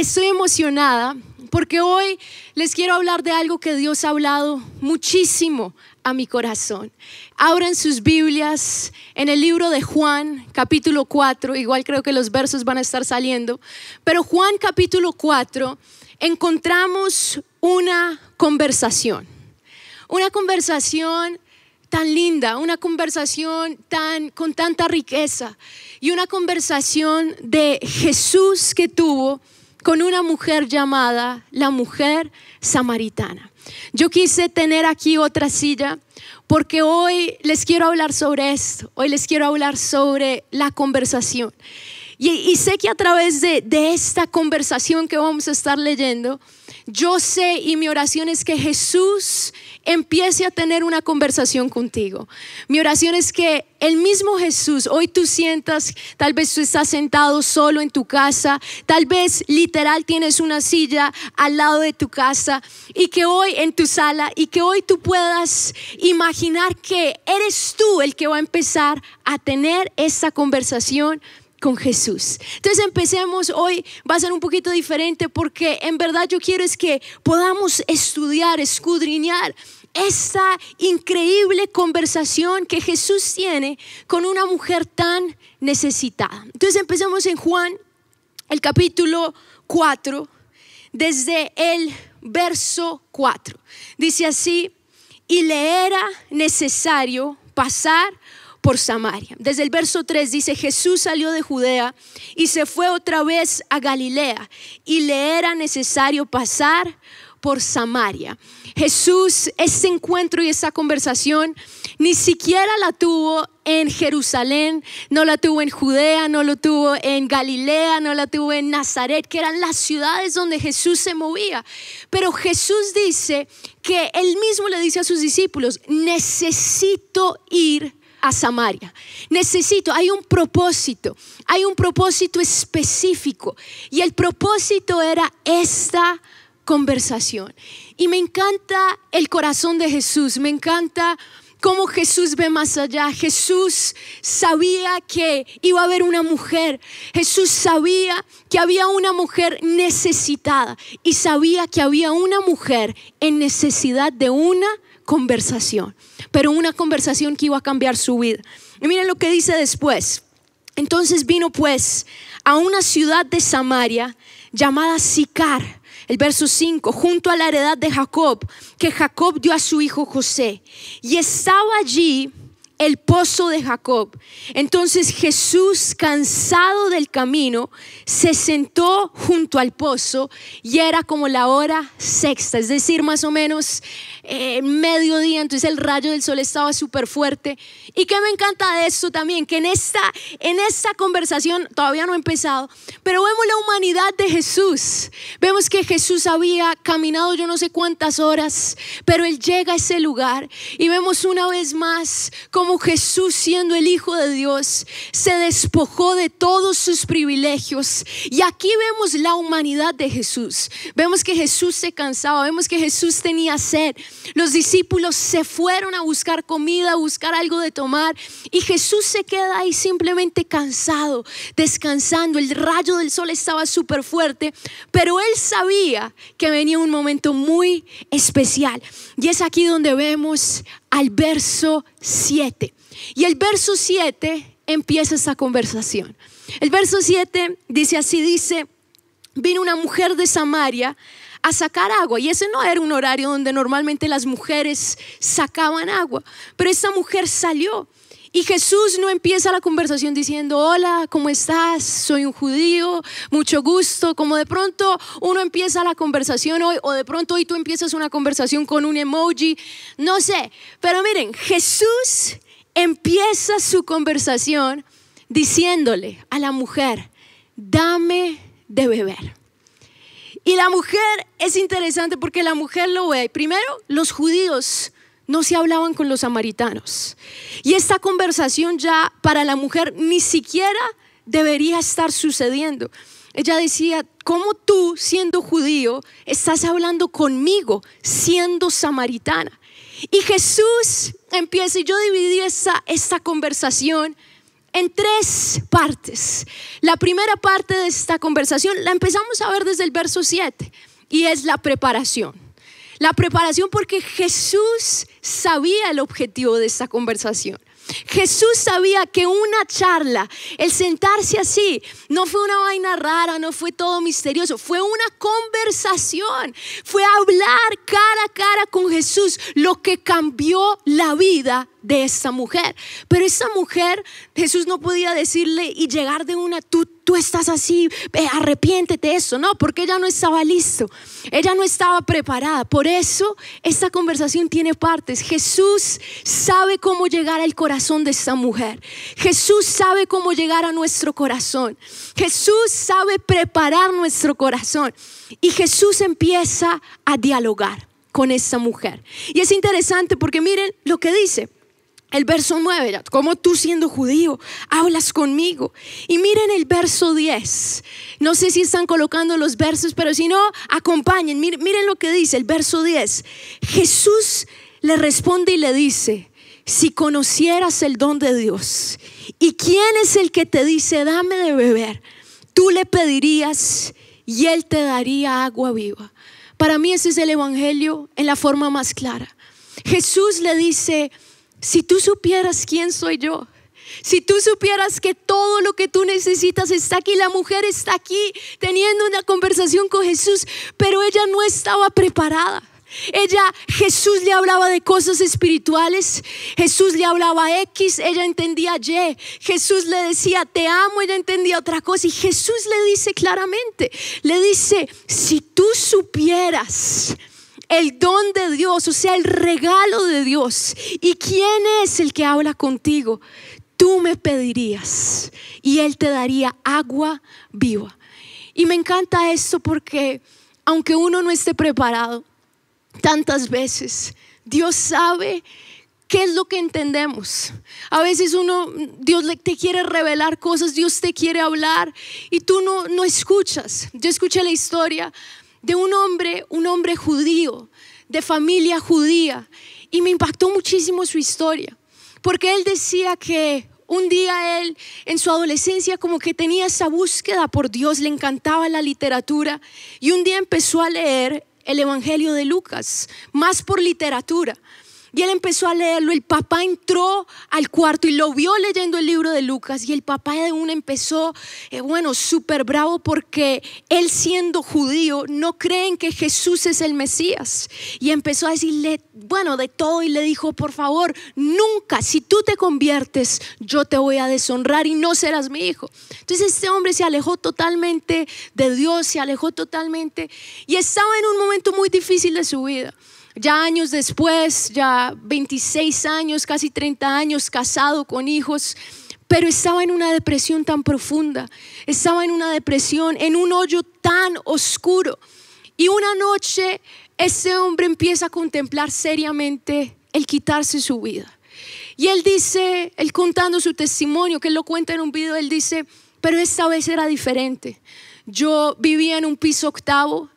estoy emocionada porque hoy les quiero hablar de algo que Dios ha hablado muchísimo a mi corazón. Abran sus Biblias en el libro de Juan, capítulo 4, igual creo que los versos van a estar saliendo, pero Juan capítulo 4 encontramos una conversación, una conversación tan linda, una conversación tan con tanta riqueza y una conversación de Jesús que tuvo con una mujer llamada la mujer samaritana. Yo quise tener aquí otra silla porque hoy les quiero hablar sobre esto, hoy les quiero hablar sobre la conversación. Y, sé que a través de, esta conversación que vamos a estar leyendo, yo sé y mi oración es que Jesús empiece a tener una conversación contigo. Mi oración es que el mismo Jesús, hoy tú sientas, tal vez tú estás sentado solo en tu casa, tal vez literal tienes una silla al lado de tu casa y que hoy en tu sala y que hoy tú puedas imaginar que eres tú el que va a empezar a tener esa conversación con Jesús. Entonces empecemos hoy, va a ser un poquito diferente porque en verdad yo quiero es que podamos estudiar, escudriñar esta increíble conversación que Jesús tiene con una mujer tan necesitada. Entonces empecemos en Juan, el capítulo 4, desde el verso 4. Dice así, y le era necesario pasar por Samaria. Desde el verso 3 dice, Jesús salió de Judea y se fue otra vez a Galilea y le era necesario pasar por Samaria. Jesús, ese encuentro y esa conversación, ni siquiera la tuvo en Jerusalén, no la tuvo en Judea, no lo tuvo en Galilea, no la tuvo en Nazaret, que eran las ciudades donde Jesús se movía. Pero Jesús dice que él mismo le dice a sus discípulos, necesito ir a Samaria. Necesito, hay un propósito, hay un propósito específico. Y el propósito era esta conversación. Y me encanta el corazón de Jesús, me encanta cómo Jesús ve más allá. Jesús sabía que iba a haber una mujer. Jesús sabía que había una mujer necesitada y sabía que había una mujer en necesidad de una conversación, pero una conversación que iba a cambiar su vida. Y miren lo que dice después. Entonces vino pues a una ciudad de Samaria llamada Sicar, el verso 5, junto a la heredad de Jacob, que Jacob dio a su hijo José. Y estaba allí el pozo de Jacob. Entonces Jesús, cansado del camino, se sentó junto al pozo y era como la hora sexta, es decir, más o menos eh, mediodía, entonces el rayo del sol estaba súper fuerte. Y que me encanta de esto también, que en esta, en esta conversación, todavía no he empezado, pero vemos la humanidad de Jesús. Vemos que Jesús había caminado yo no sé cuántas horas, pero él llega a ese lugar y vemos una vez más como Jesús, siendo el Hijo de Dios, se despojó de todos sus privilegios. Y aquí vemos la humanidad de Jesús. Vemos que Jesús se cansaba, vemos que Jesús tenía sed. Los discípulos se fueron a buscar comida, a buscar algo de tomar. Y Jesús se queda ahí simplemente cansado, descansando. El rayo del sol estaba súper fuerte, pero él sabía que venía un momento muy especial. Y es aquí donde vemos al verso 7. Y el verso 7 empieza esta conversación. El verso 7 dice así, dice, vino una mujer de Samaria a sacar agua. Y ese no era un horario donde normalmente las mujeres sacaban agua. Pero esta mujer salió. Y Jesús no empieza la conversación diciendo, hola, ¿cómo estás? Soy un judío, mucho gusto. Como de pronto uno empieza la conversación hoy, o de pronto hoy tú empiezas una conversación con un emoji, no sé. Pero miren, Jesús empieza su conversación diciéndole a la mujer, dame de beber. Y la mujer es interesante porque la mujer lo ve. Primero, los judíos no se hablaban con los samaritanos. Y esta conversación ya para la mujer ni siquiera debería estar sucediendo. Ella decía, ¿cómo tú, siendo judío, estás hablando conmigo, siendo samaritana? Y Jesús empieza, y yo dividí esta, esta conversación en tres partes. La primera parte de esta conversación la empezamos a ver desde el verso 7 y es la preparación. La preparación porque Jesús sabía el objetivo de esta conversación. Jesús sabía que una charla, el sentarse así, no fue una vaina rara, no fue todo misterioso, fue una conversación, fue hablar cara a cara con Jesús, lo que cambió la vida de esta mujer. Pero esta mujer, Jesús no podía decirle y llegar de una, tú, tú estás así, arrepiéntete de eso, no, porque ella no estaba listo, ella no estaba preparada. Por eso esta conversación tiene partes. Jesús sabe cómo llegar al corazón de esta mujer. Jesús sabe cómo llegar a nuestro corazón. Jesús sabe preparar nuestro corazón. Y Jesús empieza a dialogar con esta mujer. Y es interesante porque miren lo que dice. El verso 9, como tú siendo judío hablas conmigo. Y miren el verso 10. No sé si están colocando los versos, pero si no, acompañen. Miren, miren lo que dice el verso 10. Jesús le responde y le dice, si conocieras el don de Dios y quién es el que te dice, dame de beber, tú le pedirías y él te daría agua viva. Para mí ese es el Evangelio en la forma más clara. Jesús le dice, si tú supieras quién soy yo, si tú supieras que todo lo que tú necesitas está aquí, la mujer está aquí teniendo una conversación con Jesús, pero ella no estaba preparada. Ella, Jesús le hablaba de cosas espirituales, Jesús le hablaba X, ella entendía Y, Jesús le decía te amo, ella entendía otra cosa y Jesús le dice claramente, le dice, si tú supieras el don de Dios, o sea, el regalo de Dios. ¿Y quién es el que habla contigo? Tú me pedirías y Él te daría agua viva. Y me encanta esto porque aunque uno no esté preparado, tantas veces Dios sabe qué es lo que entendemos. A veces uno, Dios te quiere revelar cosas, Dios te quiere hablar y tú no, no escuchas. Yo escuché la historia de un hombre, un hombre judío, de familia judía, y me impactó muchísimo su historia, porque él decía que un día él en su adolescencia como que tenía esa búsqueda por Dios, le encantaba la literatura, y un día empezó a leer el Evangelio de Lucas, más por literatura. Y él empezó a leerlo. El papá entró al cuarto y lo vio leyendo el libro de Lucas. Y el papá de uno empezó, eh, bueno, súper bravo porque él siendo judío no creen que Jesús es el Mesías. Y empezó a decirle, bueno, de todo. Y le dijo, por favor, nunca, si tú te conviertes, yo te voy a deshonrar y no serás mi hijo. Entonces este hombre se alejó totalmente de Dios, se alejó totalmente. Y estaba en un momento muy difícil de su vida. Ya años después, ya 26 años, casi 30 años, casado con hijos, pero estaba en una depresión tan profunda, estaba en una depresión, en un hoyo tan oscuro. Y una noche ese hombre empieza a contemplar seriamente el quitarse su vida. Y él dice, él contando su testimonio, que él lo cuenta en un video, él dice, pero esta vez era diferente. Yo vivía en un piso octavo,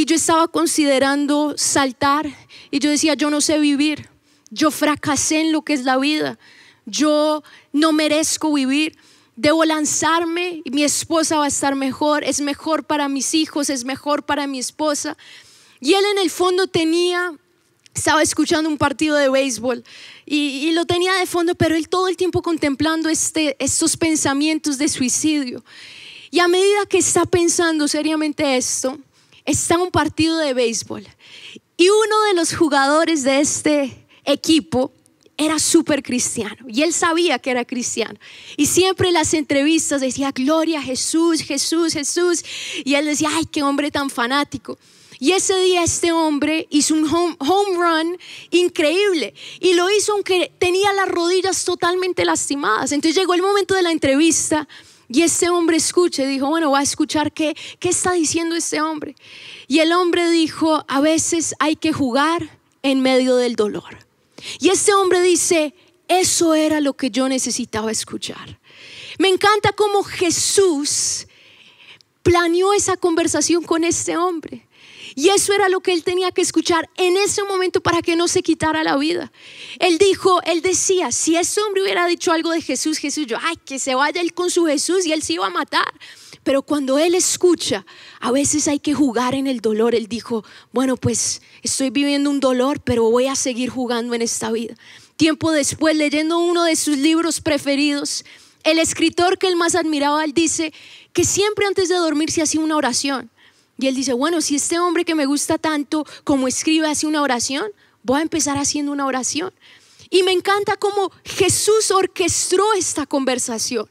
y yo estaba considerando saltar y yo decía, yo no sé vivir, yo fracasé en lo que es la vida, yo no merezco vivir, debo lanzarme y mi esposa va a estar mejor, es mejor para mis hijos, es mejor para mi esposa. Y él en el fondo tenía, estaba escuchando un partido de béisbol y, lo tenía de fondo, pero él todo el tiempo contemplando este, estos pensamientos de suicidio. Y a medida que está pensando seriamente esto, está un partido de béisbol y uno de los jugadores de este equipo era súper cristiano y él sabía que era cristiano. Y siempre en las entrevistas decía, Gloria a Jesús, Jesús, Jesús. Y él decía, ay, qué hombre tan fanático. Y ese día este hombre hizo un home, home, run increíble y lo hizo aunque tenía las rodillas totalmente lastimadas. Entonces llegó el momento de la entrevista y ese hombre escucha y dijo, bueno, va a escuchar qué, qué está diciendo este hombre. Y el hombre dijo, a veces hay que jugar en medio del dolor. Y este hombre dice, eso era lo que yo necesitaba escuchar. Me encanta cómo Jesús planeó esa conversación con este hombre. Y eso era lo que él tenía que escuchar en ese momento para que no se quitara la vida. Él dijo, él decía, si ese hombre hubiera dicho algo de Jesús, Jesús, yo, ay, que se vaya él con su Jesús y él se iba a matar. Pero cuando él escucha, a veces hay que jugar en el dolor. Él dijo, bueno, pues estoy viviendo un dolor, pero voy a seguir jugando en esta vida. Tiempo después, leyendo uno de sus libros preferidos, el escritor que él más admiraba, él dice que siempre antes de dormir se hacía una oración. Y él dice, bueno, si este hombre que me gusta tanto como escribe hace una oración, voy a empezar haciendo una oración. Y me encanta cómo Jesús orquestó esta conversación.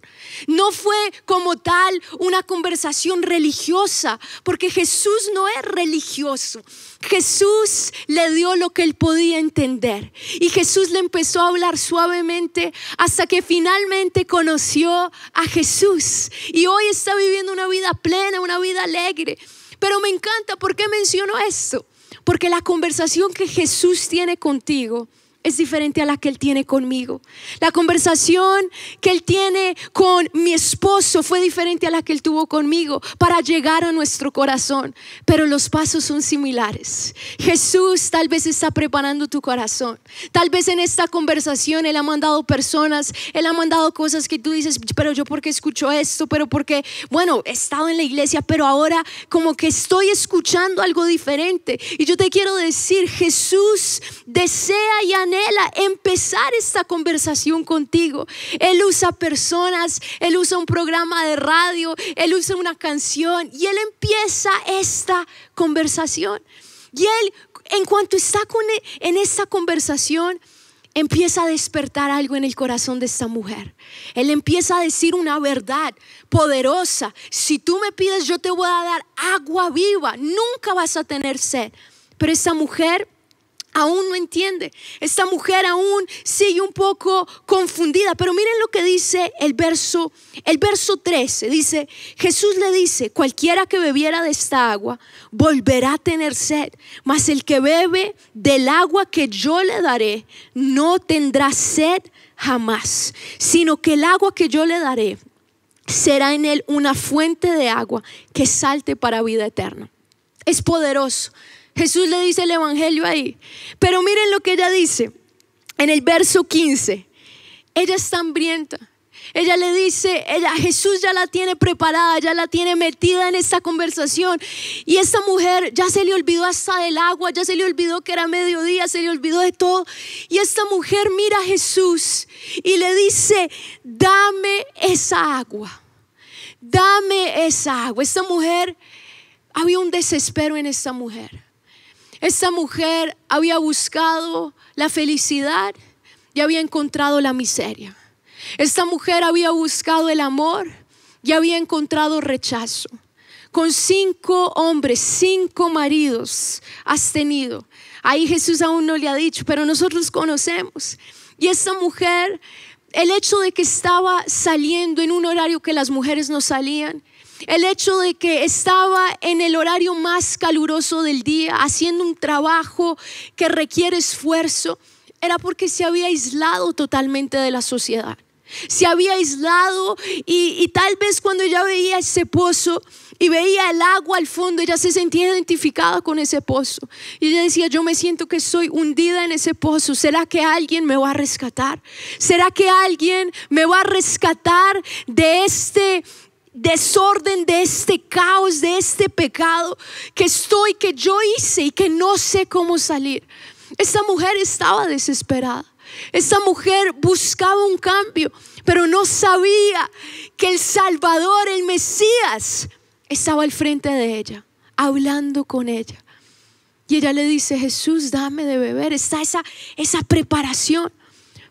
No fue como tal una conversación religiosa, porque Jesús no es religioso. Jesús le dio lo que él podía entender. Y Jesús le empezó a hablar suavemente hasta que finalmente conoció a Jesús. Y hoy está viviendo una vida plena, una vida alegre. Pero me encanta, ¿por qué menciono esto? Porque la conversación que Jesús tiene contigo es diferente a la que Él tiene conmigo. La conversación que Él tiene con mi esposo fue diferente a la que Él tuvo conmigo para llegar a nuestro corazón. Pero los pasos son similares. Jesús tal vez está preparando tu corazón. Tal vez en esta conversación Él ha mandado personas, Él ha mandado cosas que tú dices, pero yo porque escucho esto, pero porque, bueno, he estado en la iglesia, pero ahora como que estoy escuchando algo diferente. Y yo te quiero decir, Jesús desea y anhela empezar esta conversación contigo. Él usa personas, Él usa un programa de radio, Él usa una canción y Él empieza esta conversación. Y Él, en cuanto está con, e, en esta conversación, empieza a despertar algo en el corazón de esta mujer. Él empieza a decir una verdad poderosa. Si tú me pides, yo te voy a dar agua viva. Nunca vas a tener sed. Pero esta mujer aún no entiende. Esta mujer aún sigue un poco confundida. Pero miren lo que dice el verso, el verso 13. Dice, Jesús le dice, cualquiera que bebiera de esta agua volverá a tener sed. Mas el que bebe del agua que yo le daré no tendrá sed jamás. Sino que el agua que yo le daré será en él una fuente de agua que salte para vida eterna. Es poderoso. Jesús le dice el Evangelio ahí. Pero miren lo que ella dice en el verso 15. Ella está hambrienta. Ella le dice, ella, Jesús ya la tiene preparada, ya la tiene metida en esta conversación. Y esta mujer ya se le olvidó hasta del agua, ya se le olvidó que era mediodía, se le olvidó de todo. Y esta mujer mira a Jesús y le dice, dame esa agua, dame esa agua. Esta mujer, había un desespero en esta mujer. Esta mujer había buscado la felicidad y había encontrado la miseria. Esta mujer había buscado el amor y había encontrado rechazo. Con cinco hombres, cinco maridos has tenido. Ahí Jesús aún no le ha dicho, pero nosotros conocemos. Y esta mujer, el hecho de que estaba saliendo en un horario que las mujeres no salían, el hecho de que estaba en el horario más caluroso del día, haciendo un trabajo que requiere esfuerzo, era porque se había aislado totalmente de la sociedad. Se había aislado y, tal vez cuando ella veía ese pozo y veía el agua al fondo, ella se sentía identificada con ese pozo. Y ella decía, yo me siento que soy hundida en ese pozo. ¿Será que alguien me va a rescatar? ¿Será que alguien me va a rescatar de este desorden, de este caos, de este pecado que estoy, que yo hice y que no sé cómo salir. Esta mujer estaba desesperada. Esta mujer buscaba un cambio, pero no sabía que el Salvador, el Mesías, estaba al frente de ella, hablando con ella. Y ella le dice, Jesús, dame de beber. Está esa, esa preparación.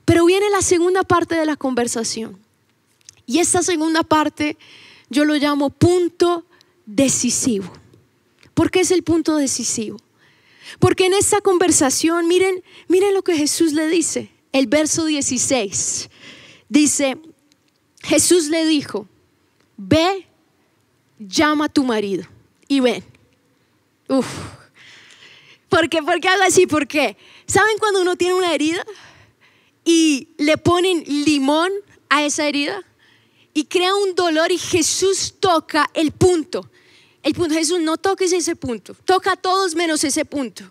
Pero viene la segunda parte de la conversación. Y esta segunda parte yo lo llamo punto decisivo. ¿Por qué es el punto decisivo? Porque en esta conversación, miren, miren lo que Jesús le dice. El verso 16 dice, Jesús le dijo, ve, llama a tu marido y ven. Uf. ¿Por qué? ¿Por qué hago así? ¿Por qué? ¿Saben cuando uno tiene una herida y le ponen limón a esa herida? Y crea un dolor y Jesús toca el punto. el punto, Jesús, no toques ese punto, toca a todos menos ese punto.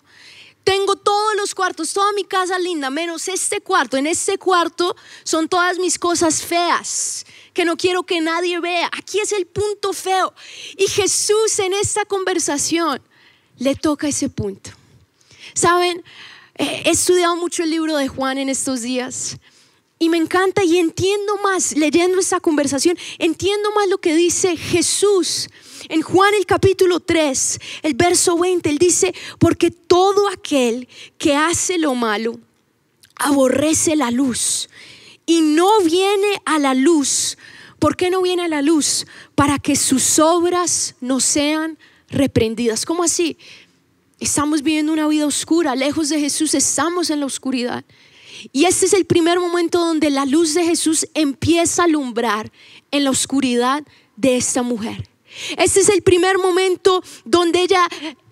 Tengo todos los cuartos, toda mi casa linda, menos este cuarto. En este cuarto son todas mis cosas feas que no quiero que nadie vea. Aquí es el punto feo. Y Jesús en esta conversación le toca ese punto. Saben, he estudiado mucho el libro de Juan en estos días. Y me encanta y entiendo más, leyendo esta conversación, entiendo más lo que dice Jesús en Juan el capítulo 3, el verso 20, él dice, porque todo aquel que hace lo malo aborrece la luz y no viene a la luz. ¿Por qué no viene a la luz? Para que sus obras no sean reprendidas. ¿Cómo así? Estamos viviendo una vida oscura, lejos de Jesús, estamos en la oscuridad. Y este es el primer momento donde la luz de Jesús empieza a alumbrar en la oscuridad de esta mujer. Este es el primer momento donde ella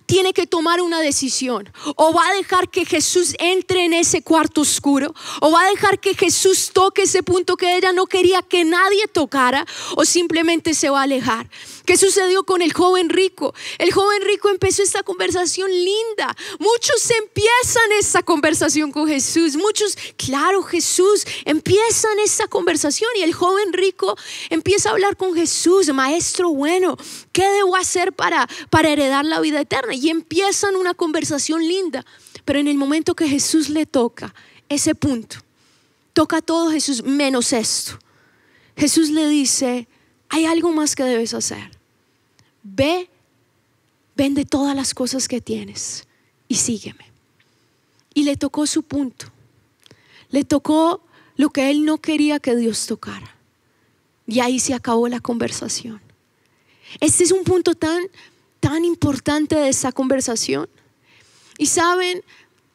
tiene que tomar una decisión. O va a dejar que Jesús entre en ese cuarto oscuro. O va a dejar que Jesús toque ese punto que ella no quería que nadie tocara. O simplemente se va a alejar. ¿Qué sucedió con el joven rico? El joven rico empezó esta conversación linda. Muchos empiezan esta conversación con Jesús. Muchos, claro, Jesús, empiezan esta conversación y el joven rico empieza a hablar con Jesús, maestro bueno, ¿qué debo hacer para, para heredar la vida eterna? Y empiezan una conversación linda. Pero en el momento que Jesús le toca ese punto, toca todo Jesús menos esto. Jesús le dice, hay algo más que debes hacer. Ve, vende todas las cosas que tienes y sígueme. Y le tocó su punto. Le tocó lo que él no quería que Dios tocara. Y ahí se acabó la conversación. Este es un punto tan, tan importante de esa conversación. Y saben,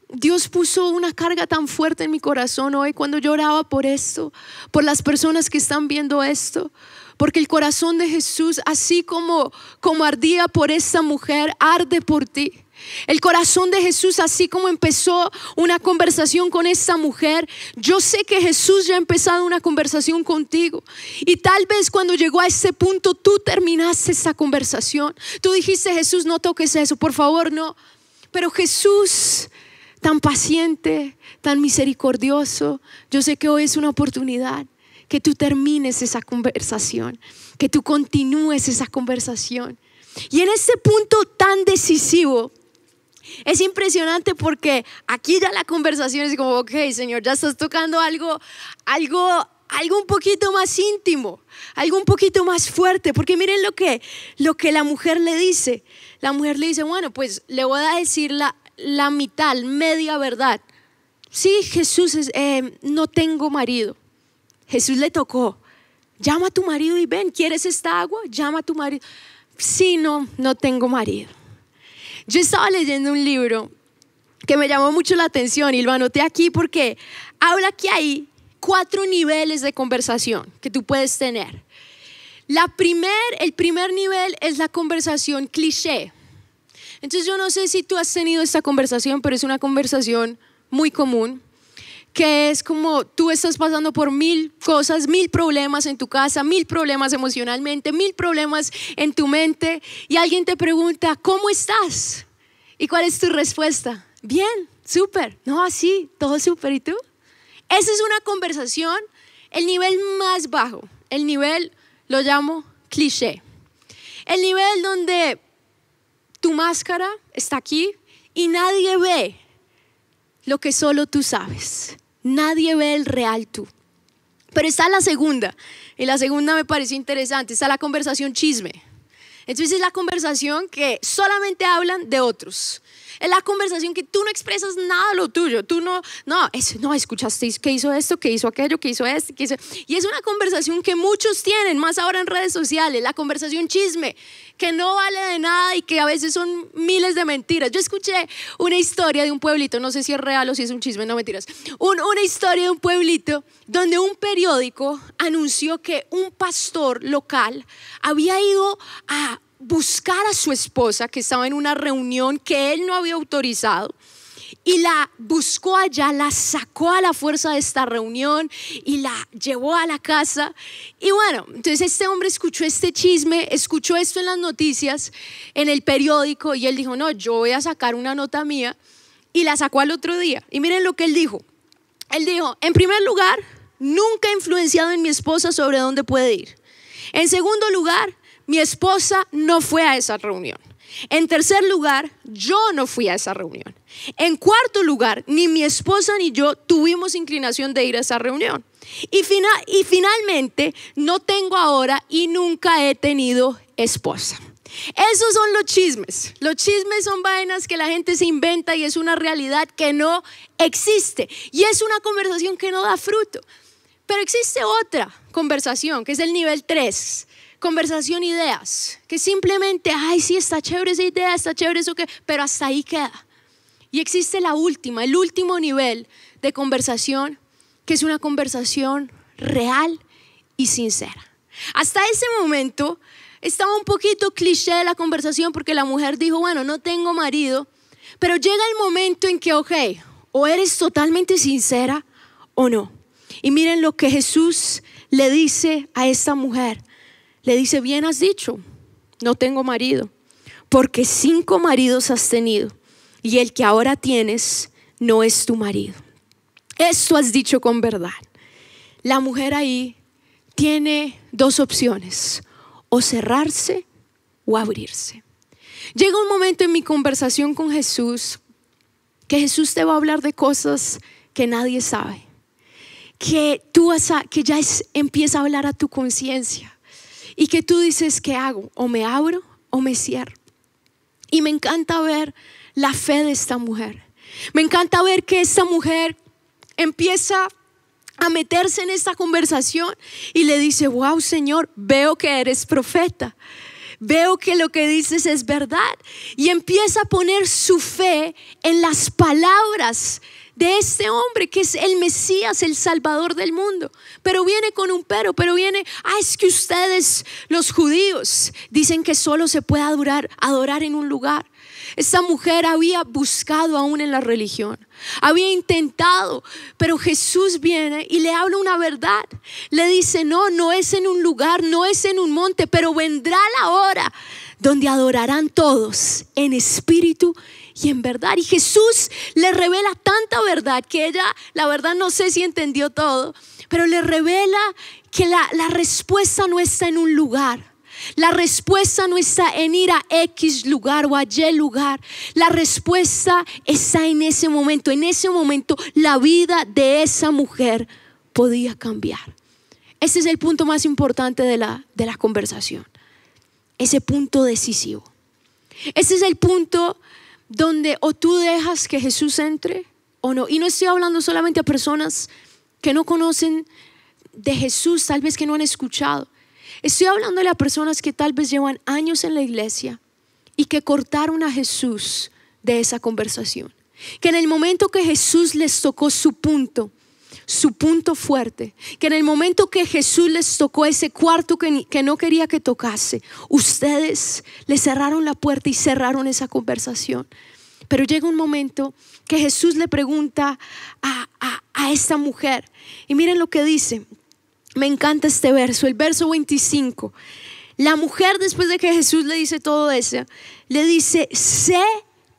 Dios puso una carga tan fuerte en mi corazón hoy cuando lloraba por esto, por las personas que están viendo esto, porque el corazón de Jesús, así como, como ardía por esta mujer, arde por ti. El corazón de Jesús, así como empezó una conversación con esta mujer, yo sé que Jesús ya ha empezado una conversación contigo. Y tal vez cuando llegó a ese punto, tú terminaste esa conversación. Tú dijiste, Jesús, no toques eso, por favor, no. Pero Jesús, tan paciente, tan misericordioso, yo sé que hoy es una oportunidad que tú termines esa conversación, que tú continúes esa conversación. Y en ese punto tan decisivo, es impresionante porque aquí ya la conversación es como, ok, Señor, ya estás tocando algo, algo, algo un poquito más íntimo, algo un poquito más fuerte, porque miren lo que, lo que la mujer le dice. La mujer le dice, bueno, pues le voy a decir la, la mitad, media verdad. Sí, Jesús, eh, no tengo marido. Jesús le tocó, llama a tu marido y ven, ¿quieres esta agua? Llama a tu marido. Sí, no, no tengo marido. Yo estaba leyendo un libro que me llamó mucho la atención y lo anoté aquí porque habla que hay cuatro niveles de conversación que tú puedes tener. La primer, el primer nivel es la conversación cliché. Entonces yo no sé si tú has tenido esta conversación, pero es una conversación muy común que es como tú estás pasando por mil cosas, mil problemas en tu casa, mil problemas emocionalmente, mil problemas en tu mente y alguien te pregunta, ¿cómo estás? ¿Y cuál es tu respuesta? Bien, súper, no así, todo súper. ¿Y tú? Esa es una conversación, el nivel más bajo, el nivel lo llamo cliché. El nivel donde tu máscara está aquí y nadie ve lo que solo tú sabes. Nadie ve el real tú. Pero está la segunda, y la segunda me parece interesante, está la conversación chisme. Entonces es la conversación que solamente hablan de otros. La conversación que tú no expresas nada de lo tuyo. Tú no, no, es, no, escuchaste que hizo esto, que hizo aquello, que hizo esto, que hizo. Y es una conversación que muchos tienen, más ahora en redes sociales, la conversación chisme, que no vale de nada y que a veces son miles de mentiras. Yo escuché una historia de un pueblito, no sé si es real o si es un chisme, no mentiras. una historia de un pueblito donde un periódico anunció que un pastor local había ido a buscar a su esposa que estaba en una reunión que él no había autorizado y la buscó allá, la sacó a la fuerza de esta reunión y la llevó a la casa. Y bueno, entonces este hombre escuchó este chisme, escuchó esto en las noticias, en el periódico, y él dijo, no, yo voy a sacar una nota mía, y la sacó al otro día. Y miren lo que él dijo. Él dijo, en primer lugar, nunca he influenciado en mi esposa sobre dónde puede ir. En segundo lugar, mi esposa no fue a esa reunión. En tercer lugar, yo no fui a esa reunión. En cuarto lugar, ni mi esposa ni yo tuvimos inclinación de ir a esa reunión. Y, y finalmente, no tengo ahora y nunca he tenido esposa. Esos son los chismes. Los chismes son vainas que la gente se inventa y es una realidad que no existe. Y es una conversación que no da fruto. Pero existe otra conversación, que es el nivel 3, conversación ideas, que simplemente, ay, sí, está chévere esa idea, está chévere eso que, pero hasta ahí queda. Y existe la última, el último nivel de conversación, que es una conversación real y sincera. Hasta ese momento estaba un poquito cliché la conversación porque la mujer dijo, bueno, no tengo marido, pero llega el momento en que, ok, o eres totalmente sincera o no. Y miren lo que Jesús le dice a esta mujer. Dice, bien has dicho, no tengo marido, porque cinco maridos has tenido y el que ahora tienes no es tu marido. Esto has dicho con verdad. La mujer ahí tiene dos opciones, o cerrarse o abrirse. Llega un momento en mi conversación con Jesús que Jesús te va a hablar de cosas que nadie sabe, que tú que ya empieza a hablar a tu conciencia y que tú dices, ¿qué hago? O me abro o me cierro. Y me encanta ver la fe de esta mujer. Me encanta ver que esta mujer empieza a meterse en esta conversación y le dice, wow Señor, veo que eres profeta. Veo que lo que dices es verdad. Y empieza a poner su fe en las palabras de este hombre que es el Mesías, el Salvador del mundo. Pero viene con un pero, pero viene, ah, es que ustedes, los judíos, dicen que solo se puede adorar, adorar en un lugar. Esta mujer había buscado aún en la religión, había intentado, pero Jesús viene y le habla una verdad. Le dice, no, no es en un lugar, no es en un monte, pero vendrá la hora donde adorarán todos en espíritu y en verdad. Y Jesús le revela tanta verdad que ella, la verdad, no sé si entendió todo, pero le revela que la, la respuesta no está en un lugar. La respuesta no está en ir a X lugar o a Y lugar. La respuesta está en ese momento. En ese momento la vida de esa mujer podía cambiar. Ese es el punto más importante de la, de la conversación. Ese punto decisivo. Ese es el punto donde o tú dejas que Jesús entre o no. Y no estoy hablando solamente a personas que no conocen de Jesús, tal vez que no han escuchado. Estoy hablando a personas que tal vez llevan años en la iglesia y que cortaron a Jesús de esa conversación. Que en el momento que Jesús les tocó su punto, su punto fuerte, que en el momento que Jesús les tocó ese cuarto que, que no quería que tocase, ustedes le cerraron la puerta y cerraron esa conversación. Pero llega un momento que Jesús le pregunta a, a, esta mujer, y miren lo que dice, me encanta este verso, el verso 25. La mujer después de que Jesús le dice todo eso, le dice, sé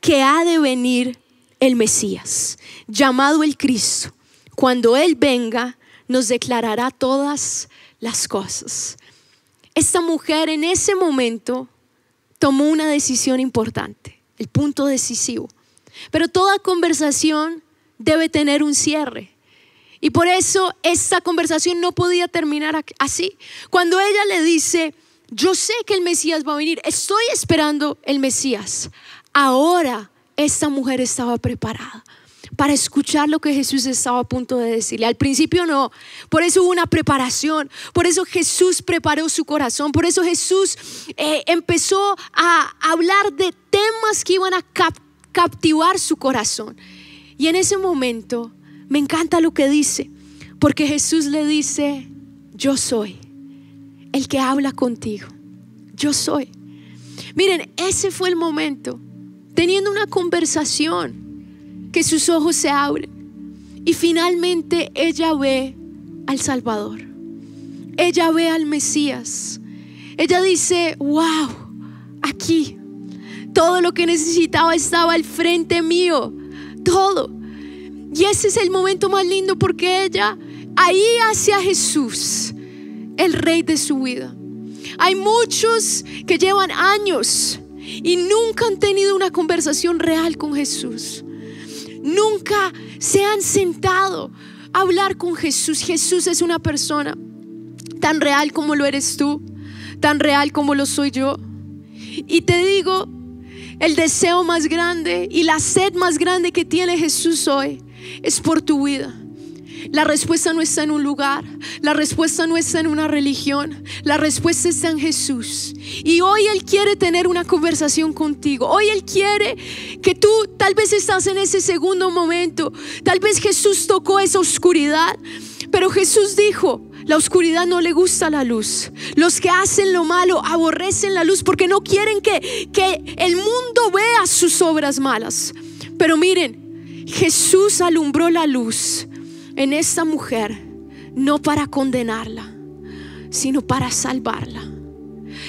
que ha de venir el Mesías, llamado el Cristo cuando Él venga, nos declarará todas las cosas. Esta mujer en ese momento tomó una decisión importante, el punto decisivo. Pero toda conversación debe tener un cierre. Y por eso esta conversación no podía terminar así. Cuando ella le dice, yo sé que el Mesías va a venir, estoy esperando el Mesías. Ahora esta mujer estaba preparada para escuchar lo que Jesús estaba a punto de decirle. Al principio no, por eso hubo una preparación, por eso Jesús preparó su corazón, por eso Jesús eh, empezó a hablar de temas que iban a captivar su corazón. Y en ese momento me encanta lo que dice, porque Jesús le dice, yo soy el que habla contigo, yo soy. Miren, ese fue el momento, teniendo una conversación que sus ojos se abren y finalmente ella ve al Salvador. Ella ve al Mesías. Ella dice, wow, aquí todo lo que necesitaba estaba al frente mío. Todo. Y ese es el momento más lindo porque ella ahí hace a Jesús el rey de su vida. Hay muchos que llevan años y nunca han tenido una conversación real con Jesús. Nunca se han sentado a hablar con Jesús. Jesús es una persona tan real como lo eres tú, tan real como lo soy yo. Y te digo, el deseo más grande y la sed más grande que tiene Jesús hoy es por tu vida. La respuesta no está en un lugar, la respuesta no está en una religión, la respuesta está en Jesús. Y hoy Él quiere tener una conversación contigo. Hoy Él quiere que tú tal vez estás en ese segundo momento. Tal vez Jesús tocó esa oscuridad, pero Jesús dijo, la oscuridad no le gusta la luz. Los que hacen lo malo aborrecen la luz porque no quieren que, que el mundo vea sus obras malas. Pero miren, Jesús alumbró la luz en esta mujer no para condenarla, sino para salvarla.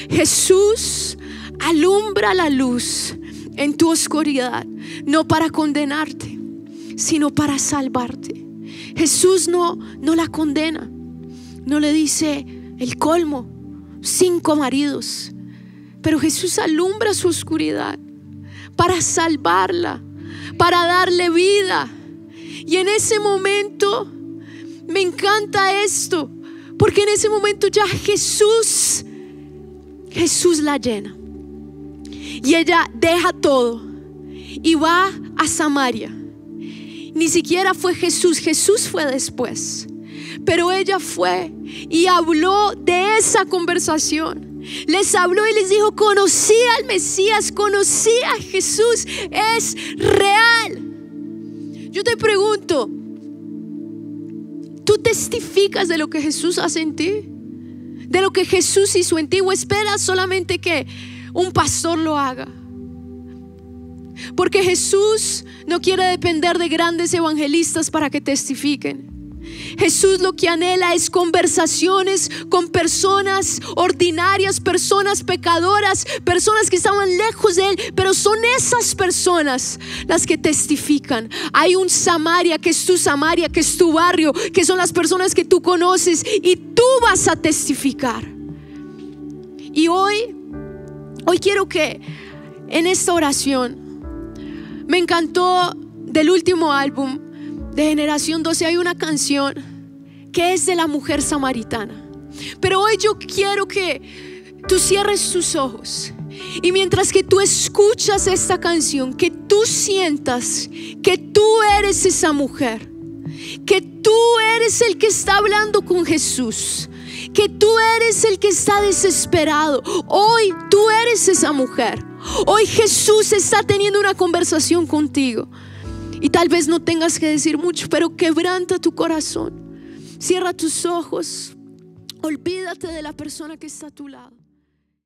Jesús alumbra la luz en tu oscuridad, no para condenarte, sino para salvarte. Jesús no, no la condena, no le dice el colmo, cinco maridos, pero Jesús alumbra su oscuridad para salvarla, para darle vida. Y en ese momento me encanta esto, porque en ese momento ya Jesús, Jesús la llena. Y ella deja todo y va a Samaria. Ni siquiera fue Jesús, Jesús fue después. Pero ella fue y habló de esa conversación. Les habló y les dijo, conocí al Mesías, conocí a Jesús, es real. Yo te pregunto, ¿tú testificas de lo que Jesús hace en ti? De lo que Jesús hizo en ti o esperas solamente que un pastor lo haga? Porque Jesús no quiere depender de grandes evangelistas para que testifiquen. Jesús lo que anhela es conversaciones con personas ordinarias, personas pecadoras, personas que estaban lejos de Él, pero son esas personas las que testifican. Hay un Samaria que es tu Samaria, que es tu barrio, que son las personas que tú conoces y tú vas a testificar. Y hoy, hoy quiero que en esta oración, me encantó del último álbum de Generación 12 hay una canción que es de la mujer samaritana. Pero hoy yo quiero que tú cierres tus ojos y mientras que tú escuchas esta canción, que tú sientas que tú eres esa mujer, que tú eres el que está hablando con Jesús, que tú eres el que está desesperado. Hoy tú eres esa mujer. Hoy Jesús está teniendo una conversación contigo. Y tal vez no tengas que decir mucho, pero quebranta tu corazón. Cierra tus ojos. Olvídate de la persona que está a tu lado.